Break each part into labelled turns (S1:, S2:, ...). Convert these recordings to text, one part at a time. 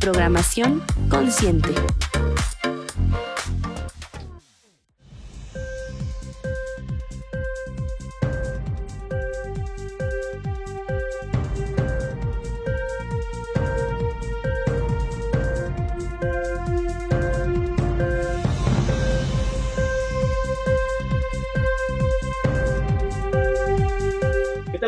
S1: programación consciente.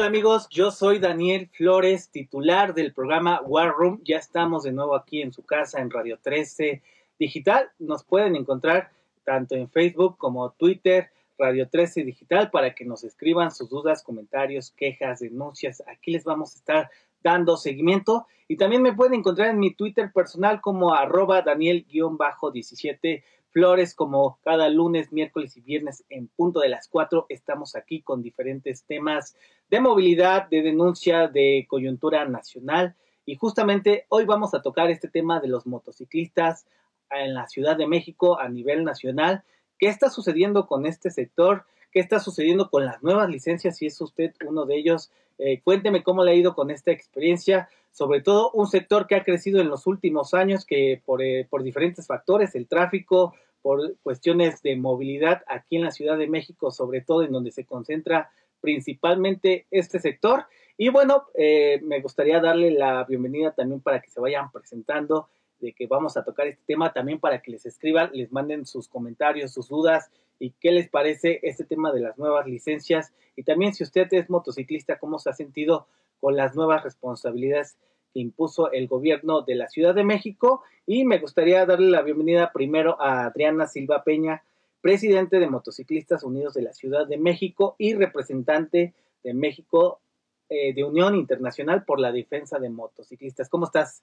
S2: Amigos? Yo soy Daniel Flores, titular del programa War Room. Ya estamos de nuevo aquí en su casa en Radio 13 Digital. Nos pueden encontrar tanto en Facebook como Twitter, Radio 13 Digital, para que nos escriban sus dudas, comentarios, quejas, denuncias. Aquí les vamos a estar dando seguimiento. Y también me pueden encontrar en mi Twitter personal como arroba Daniel-17 Flores, como cada lunes, miércoles y viernes en punto de las 4, estamos aquí con diferentes temas de movilidad, de denuncia, de coyuntura nacional. Y justamente hoy vamos a tocar este tema de los motociclistas en la Ciudad de México a nivel nacional. ¿Qué está sucediendo con este sector? ¿Qué está sucediendo con las nuevas licencias? Si es usted uno de ellos, eh, cuénteme cómo le ha ido con esta experiencia. Sobre todo un sector que ha crecido en los últimos años, que por, eh, por diferentes factores, el tráfico, por cuestiones de movilidad aquí en la Ciudad de México, sobre todo en donde se concentra principalmente este sector. Y bueno, eh, me gustaría darle la bienvenida también para que se vayan presentando de que vamos a tocar este tema, también para que les escriban, les manden sus comentarios, sus dudas y qué les parece este tema de las nuevas licencias. Y también si usted es motociclista, cómo se ha sentido con las nuevas responsabilidades que impuso el gobierno de la Ciudad de México. Y me gustaría darle la bienvenida primero a Adriana Silva Peña, presidente de Motociclistas Unidos de la Ciudad de México y representante de México eh, de Unión Internacional por la Defensa de Motociclistas. ¿Cómo estás,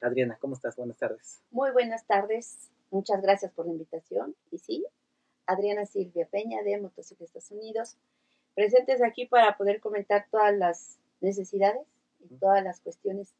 S2: Adriana? ¿Cómo estás? Buenas tardes.
S3: Muy buenas tardes. Muchas gracias por la invitación. Y sí, Adriana Silvia Peña de Motociclistas Unidos, presentes aquí para poder comentar todas las necesidades y todas las cuestiones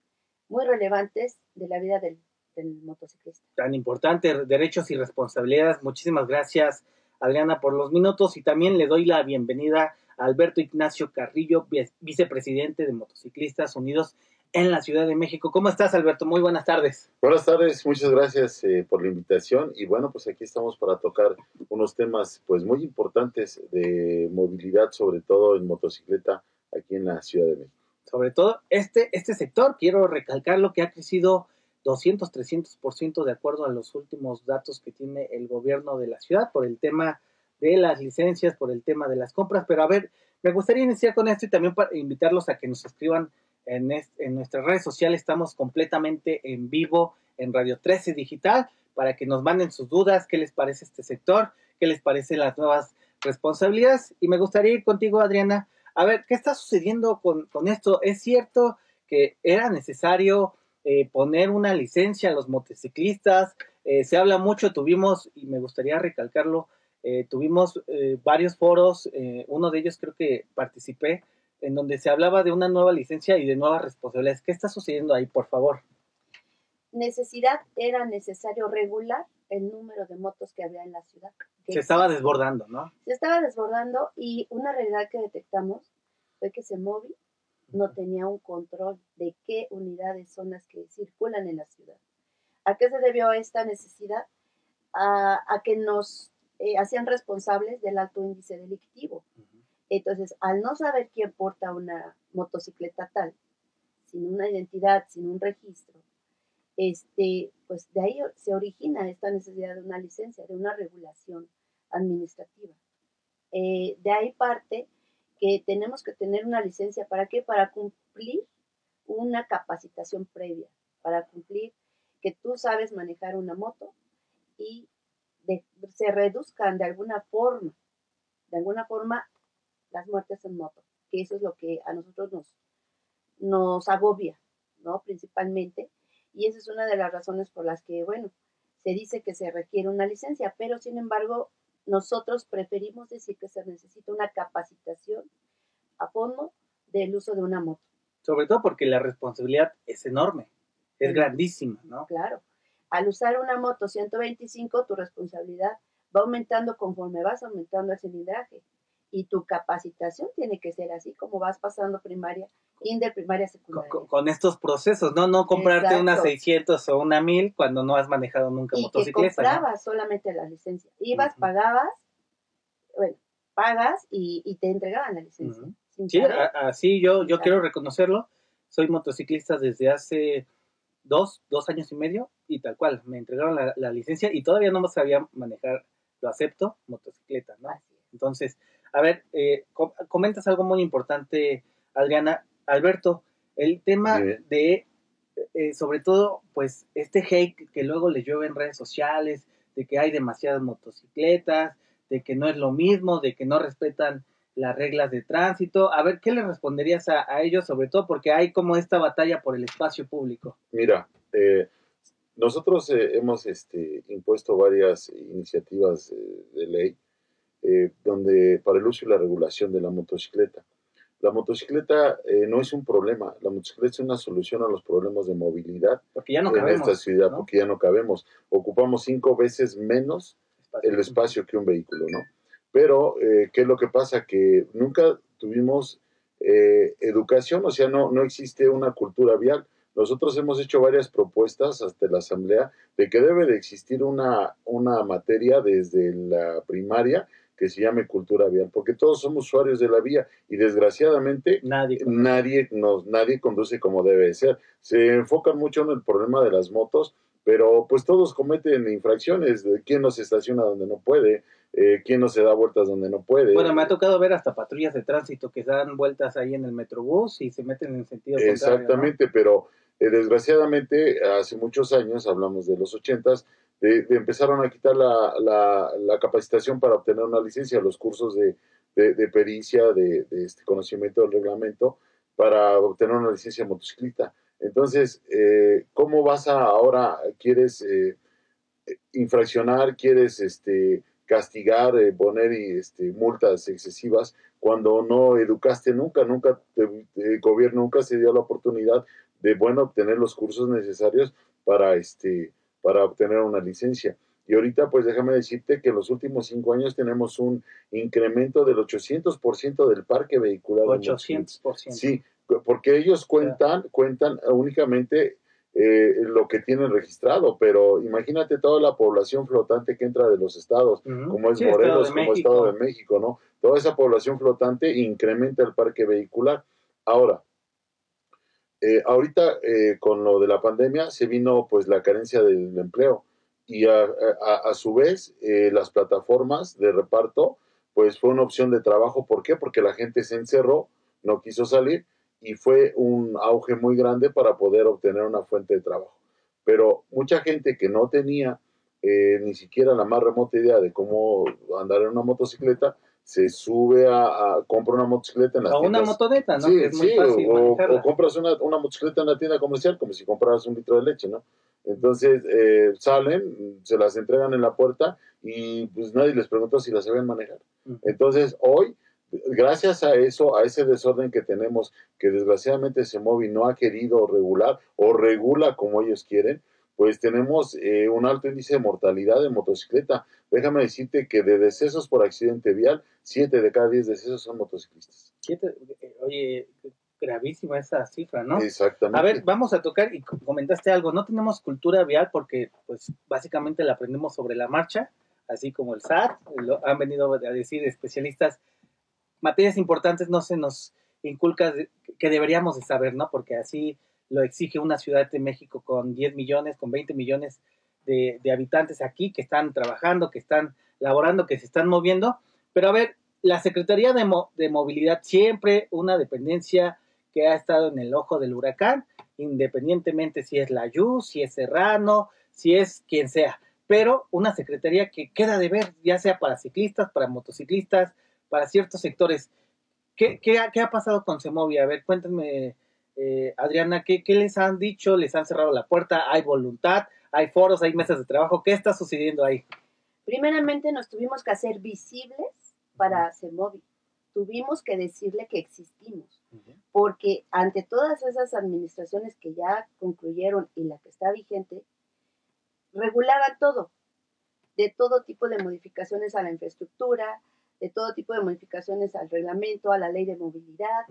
S3: muy relevantes de la vida del del motociclista.
S2: Tan importante, derechos y responsabilidades. Muchísimas gracias, Adriana, por los minutos y también le doy la bienvenida a Alberto Ignacio Carrillo, vicepresidente de Motociclistas Unidos en la Ciudad de México. ¿Cómo estás, Alberto? Muy buenas tardes.
S4: Buenas tardes, muchas gracias eh, por la invitación y bueno, pues aquí estamos para tocar unos temas pues muy importantes de movilidad, sobre todo en motocicleta aquí en la Ciudad de México.
S2: Sobre todo este, este sector, quiero recalcar lo que ha crecido 200, 300% de acuerdo a los últimos datos que tiene el gobierno de la ciudad por el tema de las licencias, por el tema de las compras. Pero a ver, me gustaría iniciar con esto y también para invitarlos a que nos escriban en, en nuestras redes sociales. Estamos completamente en vivo en Radio 13 Digital para que nos manden sus dudas, qué les parece este sector, qué les parece las nuevas responsabilidades. Y me gustaría ir contigo, Adriana. A ver, ¿qué está sucediendo con esto? ¿Es cierto que era necesario eh, poner una licencia a los motociclistas. Eh, se habla mucho, tuvimos, y me gustaría recalcarlo, eh, tuvimos varios foros, uno de ellos creo que participé, en donde se hablaba de una nueva licencia y de nuevas responsabilidades. ¿Qué está sucediendo ahí, por favor?
S3: Necesidad, era necesario regular el número de motos que había en la ciudad.
S2: Se estaba desbordando, ¿no?
S3: Se estaba desbordando y una realidad que detectamos fue que se móvil no tenía un control de qué unidades son las que circulan en la ciudad. ¿A qué se debió esta necesidad? A, que nos eh, hacían responsables del alto índice delictivo. Entonces, al no saber quién porta una motocicleta tal, sin una identidad, sin un registro, este, pues de ahí se origina esta necesidad de una licencia, de una regulación administrativa. Eh, de ahí parte que tenemos que tener una licencia. ¿Para qué? Para cumplir una capacitación previa, para cumplir que tú sabes manejar una moto y se reduzcan de alguna forma, de alguna forma, las muertes en moto, que eso es lo que a nosotros nos, nos agobia, ¿no? Principalmente. Y esa es una de las razones por las que, bueno, se dice que se requiere una licencia, pero sin embargo, nosotros preferimos decir que se necesita una capacitación a fondo del uso de una moto.
S2: Sobre todo porque la responsabilidad es enorme, es grandísima, ¿no?
S3: Claro. Al usar una moto 125, tu responsabilidad va aumentando conforme vas aumentando el cilindraje. Y tu capacitación tiene que ser así como vas pasando primaria, kinder, primaria, secundaria.
S2: Con, estos procesos, ¿no? No comprarte una 600 o una 1000 cuando no has manejado nunca
S3: y
S2: motocicleta.
S3: Que comprabas solamente la licencia. Ibas, pagabas, bueno, pagas y, te entregaban la licencia.
S2: Sí, así yo, yo quiero reconocerlo. Soy motociclista desde hace dos, dos años y medio y tal cual, me entregaron la, licencia y todavía no sabía manejar, lo acepto, motocicleta, ¿no? Entonces, a ver, eh, comentas algo muy importante, Adriana. Alberto, el tema de, eh, sobre todo, pues, este hate que luego les llueve en redes sociales, de que hay demasiadas motocicletas, de que no es lo mismo, de que no respetan las reglas de tránsito. A ver, ¿qué le responderías a, ellos, sobre todo porque hay como esta batalla por el espacio público?
S4: Mira, eh, nosotros eh, hemos este, impuesto varias iniciativas de ley eh, donde para el uso y la regulación de la motocicleta. La motocicleta no es un problema, la motocicleta es una solución a los problemas de movilidad
S2: porque ya no
S4: en esta ciudad, porque ya no cabemos. Ocupamos cinco veces menos el espacio que un vehículo, ¿no? Pero, eh, ¿qué es lo que pasa? Que nunca tuvimos eh, educación, o sea, no, no existe una cultura vial. Nosotros hemos hecho varias propuestas hasta la Asamblea de que debe de existir una, una materia desde la primaria que se llame cultura vial, porque todos somos usuarios de la vía y desgraciadamente
S2: nadie,
S4: nadie, nos, nadie conduce como debe ser. Se enfocan mucho en el problema de las motos, pero pues todos cometen infracciones, de quién no se estaciona donde no puede, eh, quién no se da vueltas donde no puede.
S2: Bueno, me ha tocado ver hasta patrullas de tránsito que dan vueltas ahí en el metrobús y se meten en sentido
S4: Exactamente, pero eh, desgraciadamente hace muchos años, hablamos de los ochentas, de, empezaron a quitar la, la, capacitación para obtener una licencia, los cursos de, de, pericia, de, este conocimiento del reglamento para obtener una licencia motociclista. Entonces, eh, ¿cómo vas a ahora, quieres eh, infraccionar, quieres este, castigar, eh, poner este, multas excesivas cuando no educaste nunca, nunca el gobierno nunca se dio la oportunidad de bueno obtener los cursos necesarios para este para obtener una licencia. Y ahorita, pues déjame decirte que en los últimos cinco años tenemos un incremento del 800% del parque vehicular.
S2: 800%.
S4: Sí, porque ellos cuentan, cuentan únicamente eh, lo que tienen registrado, pero imagínate toda la población flotante que entra de los estados, como es Morelos, como Estado de México, ¿no? Toda esa población flotante incrementa el parque vehicular. Ahora, eh, ahorita eh, con lo de la pandemia se vino pues la carencia del empleo y a, a su vez las plataformas de reparto pues fue una opción de trabajo. ¿Por qué? Porque la gente se encerró, no quiso salir y fue un auge muy grande para poder obtener una fuente de trabajo. Pero mucha gente que no tenía eh, ni siquiera la más remota idea de cómo andar en una motocicleta, se sube a, compra una motocicleta en la
S2: tienda. O una motoneta, ¿no?
S4: Sí, sí o, compras una, una, motocicleta en la tienda comercial como si compraras un litro de leche, ¿no? Entonces eh, salen, se las entregan en la puerta y pues nadie les preguntó si las sabían manejar. Entonces hoy gracias a eso, a ese desorden que tenemos, que desgraciadamente móvil no ha querido regular o regula como ellos quieren, pues tenemos eh, un alto índice de mortalidad de motocicleta. Déjame decirte que de decesos por accidente vial, 7 de cada 10 decesos son motociclistas.
S2: Siete, eh, oye, gravísima esa cifra, ¿no?
S4: Exactamente.
S2: A ver, vamos a tocar, y comentaste algo, no tenemos cultura vial porque, pues, básicamente la aprendemos sobre la marcha, así como el SAT, lo han venido a decir especialistas materias importantes no se nos inculca que deberíamos de saber, ¿no? Porque así lo exige una ciudad de México con 10 millones, con 20 millones de, habitantes aquí que están trabajando, que están laborando, que se están moviendo. Pero a ver, la Secretaría de, de Movilidad siempre una dependencia que ha estado en el ojo del huracán, independientemente si es la YU, si es Serrano, si es quien sea. pero una secretaría que queda de ver, ya sea para ciclistas, para motociclistas, para ciertos sectores. ¿Qué, qué, qué ha pasado con Semovia? A ver, cuéntame, eh, Adriana, ¿qué, ¿qué les han dicho? ¿Les han cerrado la puerta? ¿Hay voluntad? ¿Hay foros? ¿Hay mesas de trabajo? ¿Qué está sucediendo ahí?
S3: Primeramente nos tuvimos que hacer visibles para Semovia. Tuvimos que decirle que existimos, porque ante todas esas administraciones que ya concluyeron y la que está vigente, regulaban todo, de todo tipo de modificaciones a la infraestructura, de todo tipo de modificaciones al reglamento, a la ley de movilidad,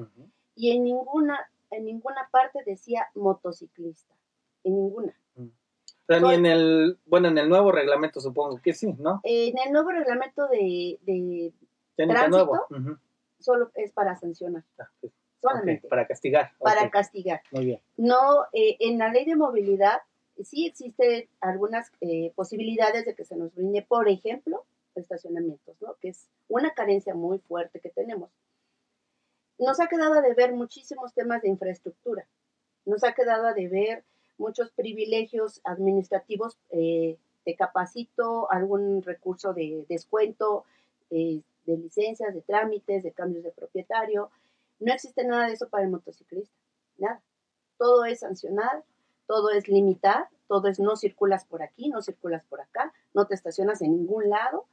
S3: y en ninguna, en ninguna parte decía motociclista, en ninguna.
S2: ni en el, bueno, en el nuevo reglamento supongo que sí, ¿no?
S3: En el nuevo reglamento de, de tránsito, solo es para sancionar. Ah, solamente.
S2: para castigar.
S3: Para castigar.
S2: Muy bien.
S3: No, eh, en la ley de movilidad sí existen algunas eh, posibilidades de que se nos brinde, por ejemplo, estacionamientos, ¿no? Que es una carencia muy fuerte que tenemos. Nos ha quedado de ver muchísimos temas de infraestructura. Nos ha quedado de ver muchos privilegios administrativos eh, de capacito, algún recurso de descuento, eh, de licencias, de trámites, de cambios de propietario. No existe nada de eso para el motociclista, nada. Todo es sancionar, todo es limitar, todo es no circulas por aquí, no circulas por acá, no te estacionas en ningún lado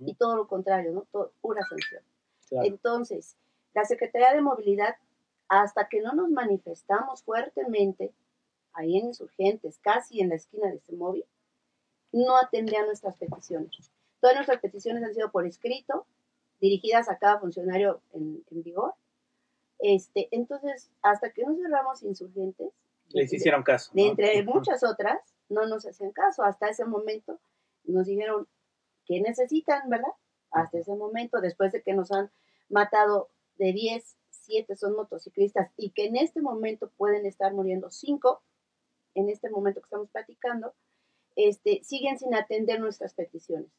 S3: y todo lo contrario, ¿no? Todo, pura sanción. Entonces, la Secretaría de Movilidad, hasta que no nos manifestamos fuertemente ahí en Insurgentes, casi en la esquina de móvil, no atendía nuestras peticiones. Todas nuestras peticiones han sido por escrito, dirigidas a cada funcionario en, en vigor. Este, entonces, hasta que no cerramos Insurgentes,
S2: les hicieron caso.
S3: De entre muchas otras, no nos hacían caso. Hasta ese momento nos dijeron que necesitan, ¿verdad? Hasta ese momento, después de que nos han matado de 10, 7 son motociclistas y que en este momento pueden estar muriendo 5, en este momento que estamos platicando, este, siguen sin atender nuestras peticiones.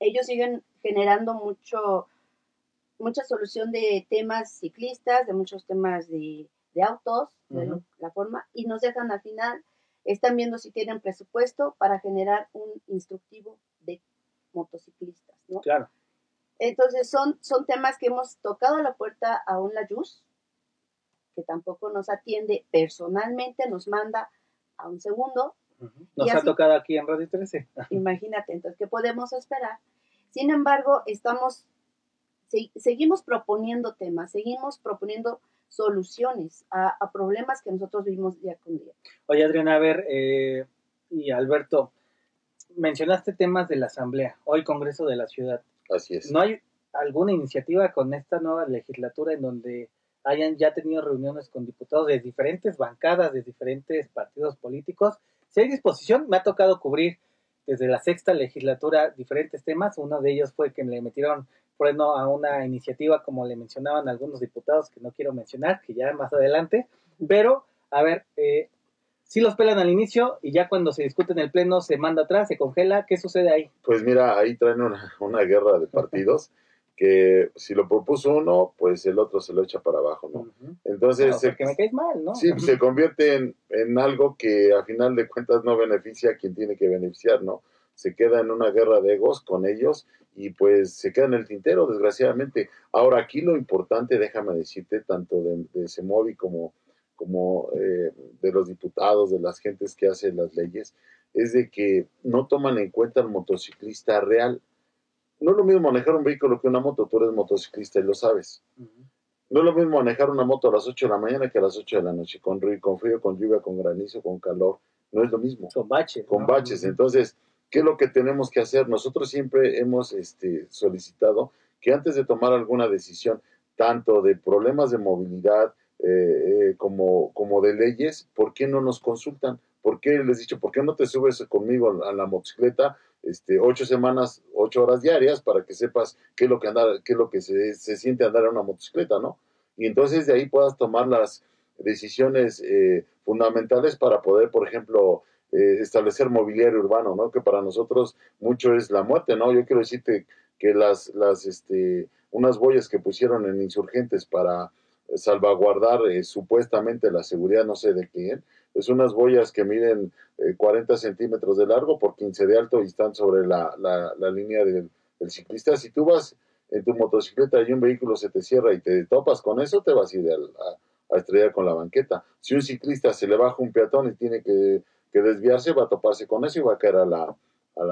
S3: Ellos siguen generando mucho, mucha solución de temas ciclistas, de muchos temas de de autos, de la forma, y nos dejan al final, están viendo si tienen presupuesto para generar un instructivo de motociclistas, ¿no?
S2: Claro.
S3: Entonces son, son temas que hemos tocado la puerta a un Layuz, que tampoco nos atiende personalmente, nos manda a un segundo.
S2: Nos ha tocado aquí en Radio 13.
S3: imagínate, entonces, ¿qué podemos esperar? Sin embargo, estamos, seguimos proponiendo temas, seguimos proponiendo soluciones a, problemas que nosotros vivimos día con día.
S2: Oye, Adriana, a ver, eh, y Alberto, mencionaste temas de la Asamblea, hoy Congreso de la Ciudad.
S4: Así es.
S2: ¿No hay alguna iniciativa con esta nueva legislatura en donde hayan ya tenido reuniones con diputados de diferentes bancadas, de diferentes partidos políticos? Si hay disposición, me ha tocado cubrir desde la sexta legislatura diferentes temas. Uno de ellos fue que le metieron freno a una iniciativa, como le mencionaban algunos diputados, que no quiero mencionar, que ya más adelante. Pero, a ver, eh, si los pelan al inicio y ya cuando se discute en el pleno se manda atrás, se congela, ¿qué sucede ahí?
S4: Pues mira, ahí traen una, una guerra de partidos. que si lo propuso uno, pues el otro se lo echa para abajo, ¿no?
S2: Entonces... porque me caes mal, ¿no?
S4: Sí, se convierte en, en, algo que a final de cuentas no beneficia a quien tiene que beneficiar, ¿no? Se queda en una guerra de egos con ellos y pues se queda en el tintero, desgraciadamente. Ahora, aquí lo importante, déjame decirte, tanto de, de Semovi como, como eh, de los diputados, de las gentes que hacen las leyes, es de que no toman en cuenta al motociclista real no es lo mismo manejar un vehículo que una moto, tú eres motociclista y lo sabes. No es lo mismo manejar una moto a las 8 de la mañana que a las 8 de la noche, con, con frío, con lluvia, con granizo, con calor. No es lo mismo.
S2: Con baches.
S4: Con baches. Entonces, ¿qué es lo que tenemos que hacer? Nosotros siempre hemos este, solicitado que antes de tomar alguna decisión, tanto de problemas de movilidad eh, eh, como, como de leyes, ¿por qué no nos consultan? ¿Por qué les he dicho, por qué no te subes conmigo a la motocicleta este, ocho semanas, ocho horas diarias para que sepas qué es lo que andar, qué es lo que se, siente andar en una motocicleta, ¿no? Y entonces de ahí puedas tomar las decisiones eh, fundamentales para poder, por ejemplo, eh, establecer mobiliario urbano, ¿no? Que para nosotros mucho es la muerte, ¿no? Yo quiero decirte que las, las, este, unas boyas que pusieron en insurgentes para salvaguardar eh, supuestamente la seguridad, no sé de quién. Es unas boyas que miden 40 centímetros de largo por 15 de alto y están sobre la, la, línea del, ciclista. Si tú vas en tu motocicleta y un vehículo se te cierra y te topas con eso, te vas a ir a, a estrellar con la banqueta. Si un ciclista se le baja un peatón y tiene que, que desviarse, va a toparse con eso y va a caer a la,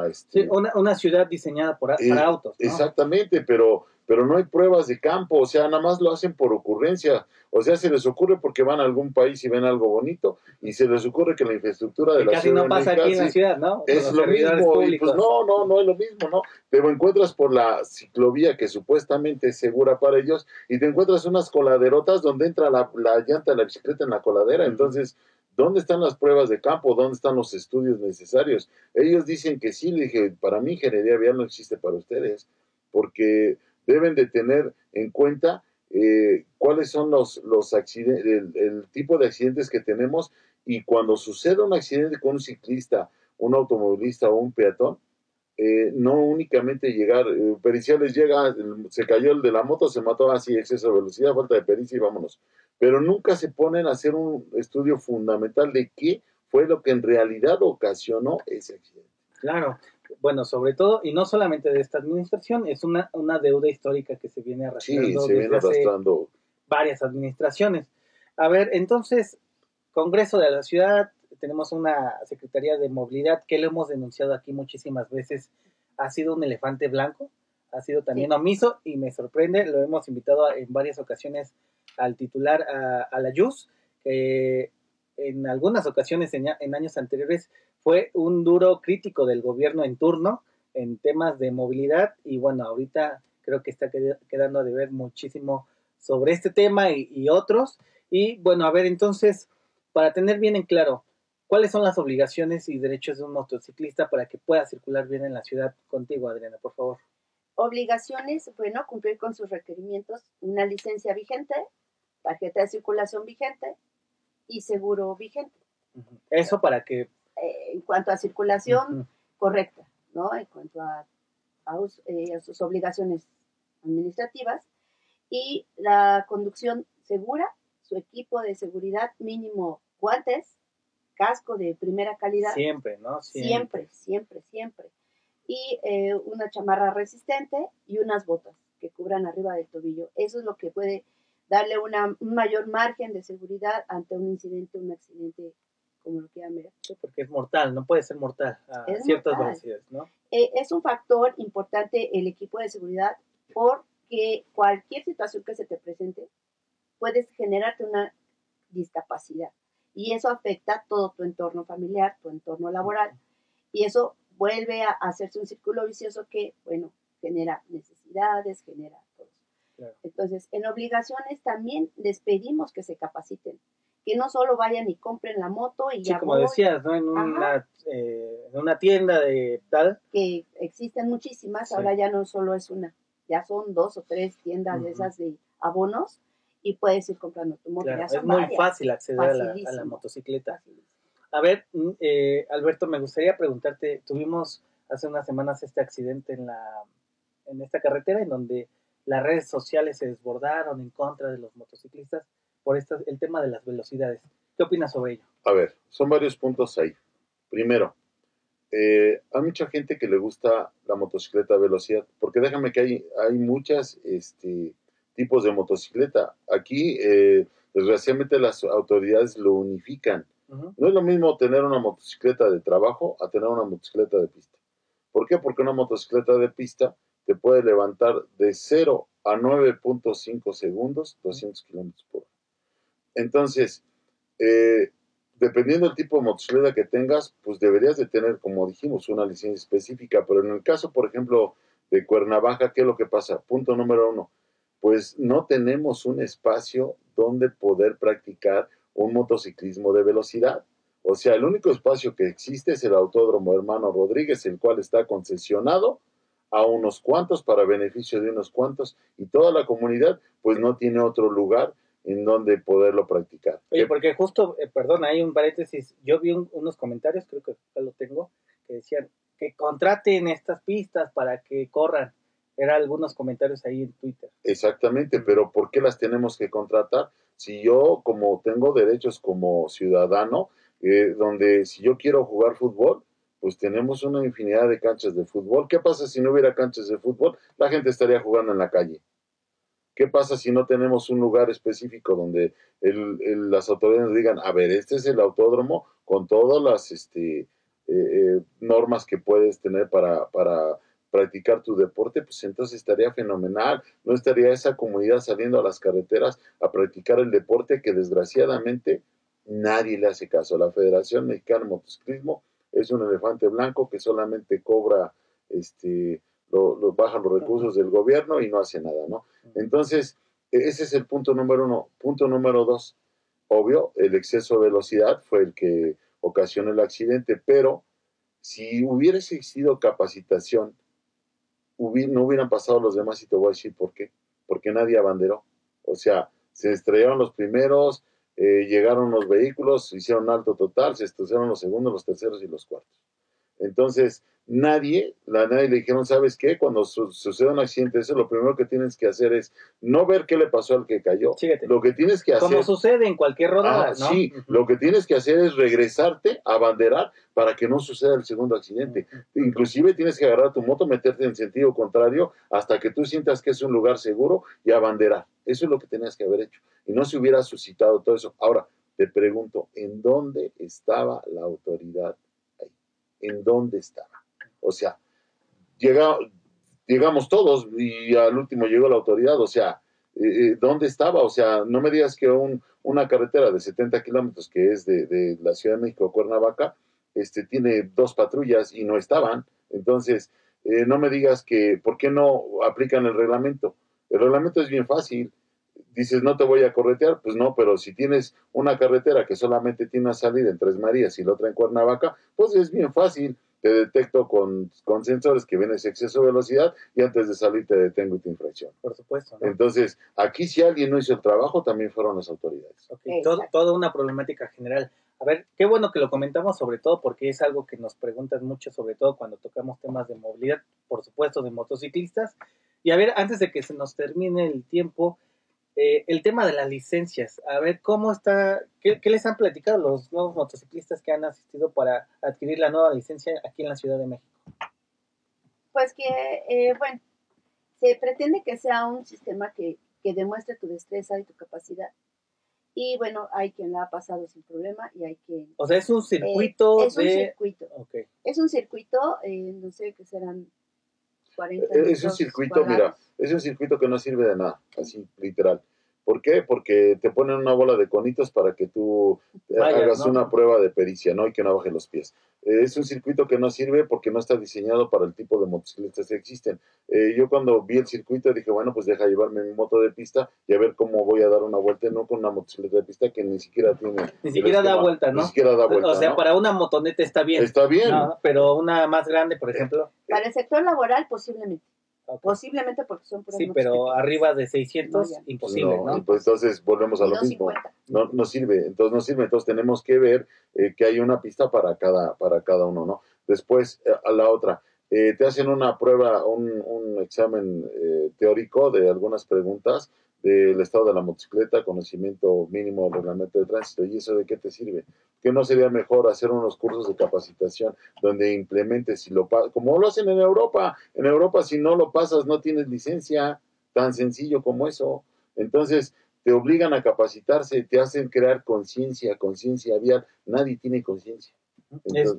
S2: este, sí, una, una, ciudad diseñada por, para autos.
S4: Exactamente, pero, pero no hay pruebas de campo, o sea, nada más lo hacen por ocurrencia. O sea, se les ocurre porque van a algún país y ven algo bonito, y se les ocurre que la infraestructura de la
S2: casi no pasa aquí en la ciudad, ¿no?
S4: Es lo mismo, pues no, no, no es lo mismo, ¿no? Te encuentras por la ciclovía que supuestamente es segura para ellos, y te encuentras unas coladerotas donde entra la, la llanta de la bicicleta en la coladera, entonces ¿Dónde están las pruebas de campo? ¿Dónde están los estudios necesarios? Ellos dicen que sí, le dije, para mí ingeniería vial no existe para ustedes, porque deben de tener en cuenta eh, cuáles son los, los accidentes, el, tipo de accidentes que tenemos y cuando sucede un accidente con un ciclista, un automovilista o un peatón, eh, no únicamente llegar, eh, periciales llega, se cayó el de la moto, se mató así, exceso de velocidad, falta de pericia y vámonos pero nunca se ponen a hacer un estudio fundamental de qué fue lo que en realidad ocasionó ese accidente.
S2: Claro, bueno, sobre todo, y no solamente de esta administración, es una, una deuda histórica que se viene arrastrando.
S4: Sí, se viene arrastrando.
S2: Varias administraciones. A ver, entonces, Congreso de la Ciudad, tenemos una Secretaría de Movilidad que lo hemos denunciado aquí muchísimas veces, ha sido un elefante blanco, ha sido también omiso y me sorprende, lo hemos invitado en varias ocasiones al titular a, la JUS, que en algunas ocasiones en, años anteriores fue un duro crítico del gobierno en turno en temas de movilidad y bueno, ahorita creo que está quedando a deber muchísimo sobre este tema y, y, otros. Y bueno, a ver, entonces, para tener bien en claro, ¿cuáles son las obligaciones y derechos de un motociclista para que pueda circular bien en la ciudad contigo, Adriana, por favor?
S3: Obligaciones, bueno, cumplir con sus requerimientos, una licencia vigente, tarjeta de circulación vigente y seguro vigente.
S2: Eso para que...
S3: Eh, en cuanto a circulación correcta, ¿no? En cuanto eh, a, sus obligaciones administrativas y la conducción segura, su equipo de seguridad mínimo guantes, casco de primera calidad.
S2: Siempre, ¿no?
S3: Siempre, siempre, siempre. Y eh, una chamarra resistente y unas botas que cubran arriba del tobillo. Eso es lo que puede darle una, un mayor margen de seguridad ante un incidente, un accidente, como lo quieran ver.
S2: porque es mortal, no puede ser mortal a ciertas velocidades, ¿no?
S3: Eh, es un factor importante el equipo de seguridad porque cualquier situación que se te presente puedes generarte una discapacidad y eso afecta todo tu entorno familiar, tu entorno laboral. Y eso vuelve a hacerse un círculo vicioso que, bueno, genera necesidades, genera entonces, en obligaciones también les pedimos que se capaciten, que no solo vayan y compren la moto y
S2: sí, como decías, ¿no? En una, eh, en una tienda de tal.
S3: Que existen muchísimas, ahora ya no solo es una, ya son dos o tres tiendas de esas de abonos y puedes ir comprando tu moto.
S2: es muy fácil acceder a la, motocicleta. A ver, mm, eh, Alberto, me gustaría preguntarte, tuvimos hace unas semanas este accidente en la en esta carretera en donde las redes sociales se desbordaron en contra de los motociclistas por esto, el tema de las velocidades. ¿Qué opinas sobre ello?
S4: A ver, son varios puntos ahí. Primero, eh, hay mucha gente que le gusta la motocicleta a velocidad, porque déjame que hay, hay muchos este, tipos de motocicleta. Aquí, eh, desgraciadamente, las autoridades lo unifican. No es lo mismo tener una motocicleta de trabajo a tener una motocicleta de pista. ¿Por qué? Porque una motocicleta de pista te puede levantar de 0 a 9.5 segundos, 200 kilómetros por hora. Entonces, eh, dependiendo del tipo de motocicleta que tengas, pues deberías de tener, como dijimos, una licencia específica. Pero en el caso, por ejemplo, de Cuernavaca, ¿qué es lo que pasa? Punto número uno, pues no tenemos un espacio donde poder practicar un motociclismo de velocidad. O sea, el único espacio que existe es el Autódromo Hermano Rodríguez, el cual está concesionado a unos cuantos para beneficio de unos cuantos y toda la comunidad pues no tiene otro lugar en donde poderlo practicar.
S2: Oye, porque justo, eh, perdón, hay un paréntesis, yo vi unos comentarios, creo que ya lo tengo, que decían que contraten estas pistas para que corran. Era algunos comentarios ahí en Twitter.
S4: Exactamente, pero ¿por qué las tenemos que contratar? Si yo, como tengo derechos como ciudadano, eh, donde si yo quiero jugar fútbol, pues tenemos una infinidad de canchas de fútbol. ¿Qué pasa si no hubiera canchas de fútbol? La gente estaría jugando en la calle. ¿Qué pasa si no tenemos un lugar específico donde las autoridades digan, a ver, este es el autódromo con todas las este, eh, eh, normas que puedes tener para, para practicar tu deporte, pues entonces estaría fenomenal. No estaría esa comunidad saliendo a las carreteras a practicar el deporte que desgraciadamente nadie le hace caso. La Federación Mexicana de Motociclismo es un elefante blanco que solamente cobra este lo, baja los recursos del gobierno y no hace nada, ¿no? Entonces, e, ese es el punto número uno. Punto número dos, obvio, el exceso de velocidad fue el que ocasionó el accidente, pero si hubiera existido capacitación, no hubieran pasado los demás y te voy a decir por qué. Porque nadie abanderó. O sea, se estrellaron los primeros, eh, llegaron los vehículos, hicieron alto total, se estrellaron los segundos, los terceros y los cuartos. Entonces, nadie, la nadie le dijeron, ¿sabes qué? Cuando sucede un accidente, eso lo primero que tienes que hacer es no ver qué le pasó al que cayó. Lo que tienes que hacer.
S2: Como sucede en cualquier rodada,
S4: ah, Sí, lo que tienes que hacer es regresarte a banderar para que no suceda el segundo accidente. Inclusive tienes que agarrar tu moto, meterte en sentido contrario hasta que tú sientas que es un lugar seguro y abanderar. Eso es lo que tenías que haber hecho. Y no se hubiera suscitado todo eso. Ahora, te pregunto, ¿en dónde estaba la autoridad? ¿En dónde estaba? O sea, llegamos todos y al último llegó la autoridad, o sea, eh, eh, ¿dónde estaba? O sea, no me digas que una carretera de 70 kilómetros que es de, la Ciudad de México a Cuernavaca, este, tiene dos patrullas y no estaban. Entonces, eh, no me digas que, ¿por qué no aplican el reglamento? El reglamento es bien fácil. Dices, no te voy a corretear, pues no, pero si tienes una carretera que solamente tiene una salida en Tres Marías y la otra en Cuernavaca, pues es bien fácil te detecto con, con, sensores que ven ese exceso de velocidad y antes de salir te detengo y te infracción.
S2: Por supuesto.
S4: Entonces, aquí si alguien no hizo el trabajo, también fueron las autoridades.
S2: Okay. toda una problemática general. A ver, qué bueno que lo comentamos sobre todo porque es algo que nos preguntan mucho, sobre todo cuando tocamos temas de movilidad, por supuesto, de motociclistas. Y a ver, antes de que se nos termine el tiempo, eh, el tema de las licencias, a ver cómo está, qué, les han platicado los nuevos motociclistas que han asistido para adquirir la nueva licencia aquí en la Ciudad de México.
S3: Pues que, eh, bueno, se pretende que sea un sistema que, demuestre tu destreza y tu capacidad. Y bueno, hay quien la ha pasado sin problema y hay quien...
S2: O sea, es un circuito
S3: eh, es un circuito. Es un circuito, no sé, que serán 40
S4: Es un circuito, mira, es un circuito que no sirve de nada, así literal. ¿Por qué? Porque te ponen una bola de conitos para que tú hagas una prueba de pericia, ¿no? Y que no baje los pies. Eh, es un circuito que no sirve porque no está diseñado para el tipo de motocicletas que existen. Eh, yo cuando vi el circuito dije, bueno, pues deja llevarme mi moto de pista y a ver cómo voy a dar una vuelta, no con una motocicleta de pista que ni siquiera tiene...
S2: Ni siquiera da vuelta, ¿no?
S4: Ni siquiera da vuelta.
S2: O sea, para una motoneta está bien.
S4: Está bien.
S2: pero una más grande, por ejemplo.
S3: Para el sector laboral, posiblemente. Posiblemente porque son
S2: Sí, pero arriba de 600, imposible, ¿no?
S4: Pues entonces volvemos a lo mismo. No, no sirve, entonces no sirve. Entonces tenemos que ver eh, que hay una pista para cada, para cada uno, ¿no? Después, eh, a la otra, eh, te hacen una prueba, un, un examen teórico de algunas preguntas del estado de la motocicleta, conocimiento mínimo reglamento de tránsito. ¿Y eso de qué te sirve? ¿Que no sería mejor hacer unos cursos de capacitación donde implementes, si lo como lo hacen en Europa? En Europa, si no lo pasas, no tienes licencia, tan sencillo como eso. Entonces, te obligan a capacitarse, te hacen crear conciencia, conciencia vial. Nadie tiene conciencia.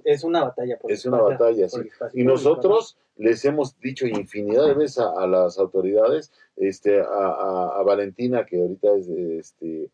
S2: Es, una batalla.
S4: Por es una batalla, sí. Y nosotros les hemos dicho infinidad de veces a, las autoridades, este, a, Valentina, que ahorita es este,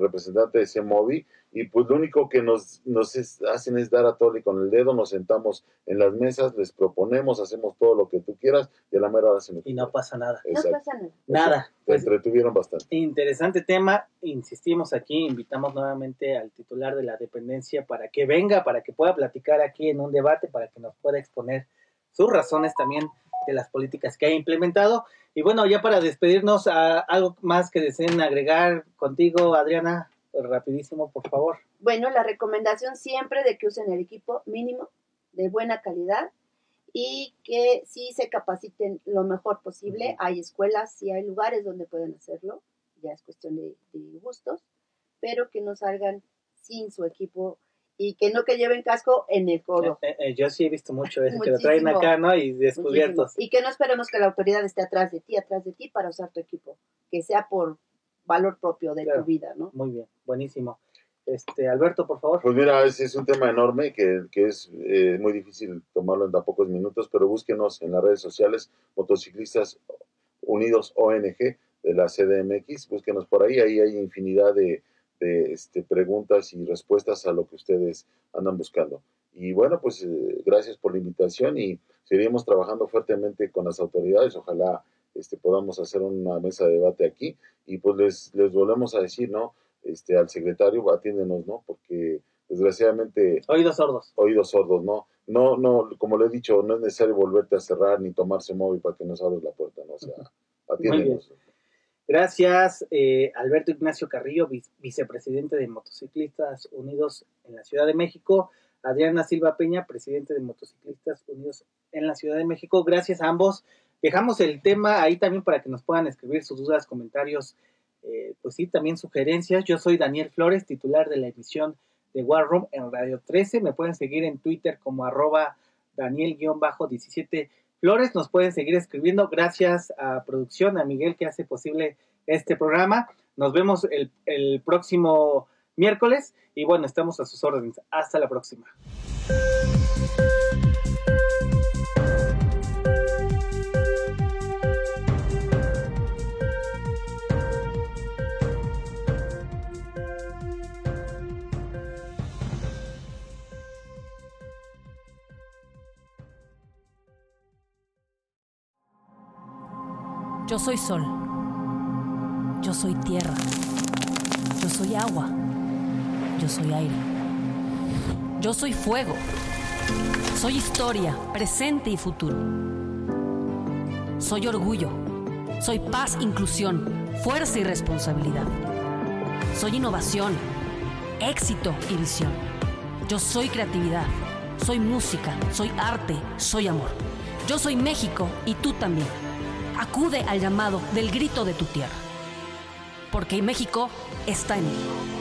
S4: representante de CEMOVI, y pues lo único que nos, nos hacen es dar a tole con el dedo, nos sentamos en las mesas, les proponemos, hacemos todo lo que tú quieras y a la mera hora se
S2: Y no pasa nada.
S3: No pasa nada.
S2: Nada.
S4: Te pues, entretuvieron bastante.
S2: Interesante tema, insistimos aquí, invitamos nuevamente al titular de la dependencia para que venga, para que pueda platicar aquí en un debate, para que nos pueda exponer sus razones también de las políticas que ha implementado. Y bueno, ya para despedirnos, algo más que deseen agregar contigo, Adriana rapidísimo, por favor.
S3: Bueno, la recomendación siempre de que usen el equipo mínimo, de buena calidad y que sí se capaciten lo mejor posible. Hay escuelas, sí hay lugares donde pueden hacerlo, ya es cuestión de, gustos, pero que no salgan sin su equipo y que no que lleven casco en el codo.
S2: Eh, eh, yo sí he visto mucho eso, que lo traen acá, ¿no? Y descubiertos.
S3: Y que no esperemos que la autoridad esté atrás de ti, atrás de ti para usar tu equipo, que sea por valor propio de tu vida, ¿no?
S2: Muy bien, buenísimo. Este, Alberto, por favor.
S4: Pues mira, es, es un tema enorme que, que es eh, muy difícil tomarlo en tan pocos minutos, pero búsquenos en las redes sociales, Motociclistas Unidos ONG de la CDMX, búsquenos por ahí, ahí hay infinidad de, de este, preguntas y respuestas a lo que ustedes andan buscando. Y bueno, pues eh, gracias por la invitación y seguiremos trabajando fuertemente con las autoridades, ojalá este, podamos hacer una mesa de debate aquí y pues les, les volvemos a decir, ¿no? este, al secretario, atiéndenos, ¿no? Porque desgraciadamente...
S2: Oídos sordos.
S4: Oídos sordos, ¿no? No, no, como le he dicho, no es necesario volverte a cerrar ni tomarse móvil para que nos abres la puerta, ¿no? O sea, atiéndenos.
S2: Gracias, eh, Alberto Ignacio Carrillo, vicepresidente de Motociclistas Unidos en la Ciudad de México. Adriana Silva Peña, presidente de Motociclistas Unidos en la Ciudad de México. Gracias a ambos. Dejamos el tema ahí también para que nos puedan escribir sus dudas, comentarios eh, pues sí, también sugerencias. Yo soy Daniel Flores, titular de la emisión de War Room en Radio 13. Me pueden seguir en Twitter como arroba Daniel-17 Flores. Nos pueden seguir escribiendo. Gracias a producción, a Miguel que hace posible este programa. Nos vemos el, próximo miércoles y bueno, estamos a sus órdenes. Hasta la próxima.
S5: Yo soy sol. Yo soy tierra. Yo soy agua. Yo soy aire. Yo soy fuego. Soy historia, presente y futuro. Soy orgullo. Soy paz, inclusión, fuerza y responsabilidad. Soy innovación, éxito y visión. Yo soy creatividad. Soy música, soy arte, soy amor. Yo soy México y tú también acude al llamado del grito de tu tierra. Porque México está en mí.